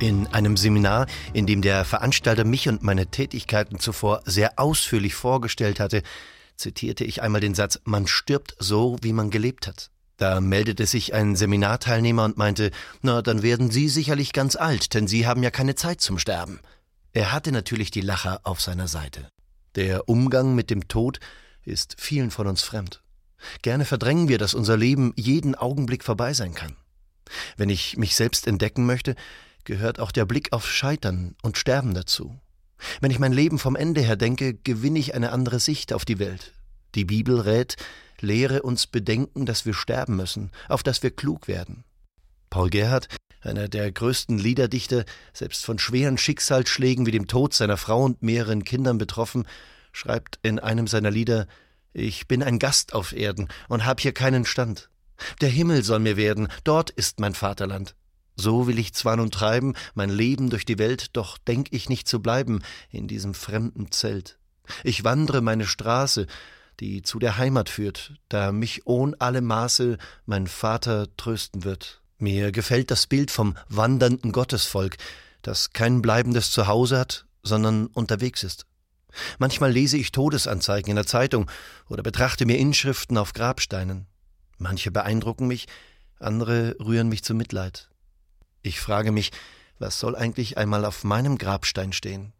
In einem Seminar, in dem der Veranstalter mich und meine Tätigkeiten zuvor sehr ausführlich vorgestellt hatte, zitierte ich einmal den Satz Man stirbt so, wie man gelebt hat. Da meldete sich ein Seminarteilnehmer und meinte, na, dann werden Sie sicherlich ganz alt, denn Sie haben ja keine Zeit zum Sterben. Er hatte natürlich die Lacher auf seiner Seite. Der Umgang mit dem Tod ist vielen von uns fremd. Gerne verdrängen wir, dass unser Leben jeden Augenblick vorbei sein kann. Wenn ich mich selbst entdecken möchte, gehört auch der Blick auf Scheitern und Sterben dazu. Wenn ich mein Leben vom Ende her denke, gewinne ich eine andere Sicht auf die Welt. Die Bibel rät, lehre uns bedenken, dass wir sterben müssen, auf dass wir klug werden. Paul Gerhard, einer der größten Liederdichter, selbst von schweren Schicksalsschlägen wie dem Tod seiner Frau und mehreren Kindern betroffen, schreibt in einem seiner Lieder Ich bin ein Gast auf Erden und hab hier keinen Stand. Der Himmel soll mir werden, dort ist mein Vaterland. So will ich zwar nun treiben, mein Leben durch die Welt, doch denk ich nicht zu bleiben in diesem fremden Zelt. Ich wandre meine Straße, die zu der Heimat führt, da mich ohn alle Maße mein Vater trösten wird. Mir gefällt das Bild vom wandernden Gottesvolk, das kein bleibendes Zuhause hat, sondern unterwegs ist. Manchmal lese ich Todesanzeigen in der Zeitung oder betrachte mir Inschriften auf Grabsteinen. Manche beeindrucken mich, andere rühren mich zu Mitleid. Ich frage mich, was soll eigentlich einmal auf meinem Grabstein stehen?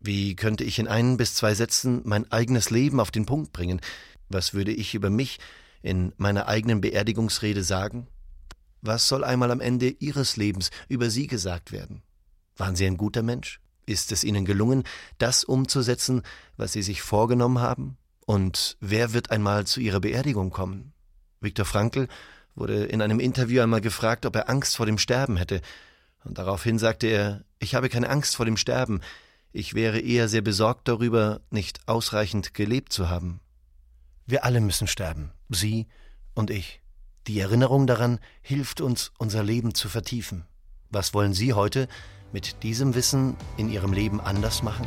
Wie könnte ich in ein bis zwei Sätzen mein eigenes Leben auf den Punkt bringen? Was würde ich über mich in meiner eigenen Beerdigungsrede sagen? Was soll einmal am Ende Ihres Lebens über Sie gesagt werden? Waren Sie ein guter Mensch? Ist es Ihnen gelungen, das umzusetzen, was Sie sich vorgenommen haben? Und wer wird einmal zu Ihrer Beerdigung kommen? Viktor Frankl wurde in einem Interview einmal gefragt, ob er Angst vor dem Sterben hätte, und daraufhin sagte er, ich habe keine Angst vor dem Sterben, ich wäre eher sehr besorgt darüber, nicht ausreichend gelebt zu haben. Wir alle müssen sterben, Sie und ich. Die Erinnerung daran hilft uns, unser Leben zu vertiefen. Was wollen Sie heute mit diesem Wissen in Ihrem Leben anders machen?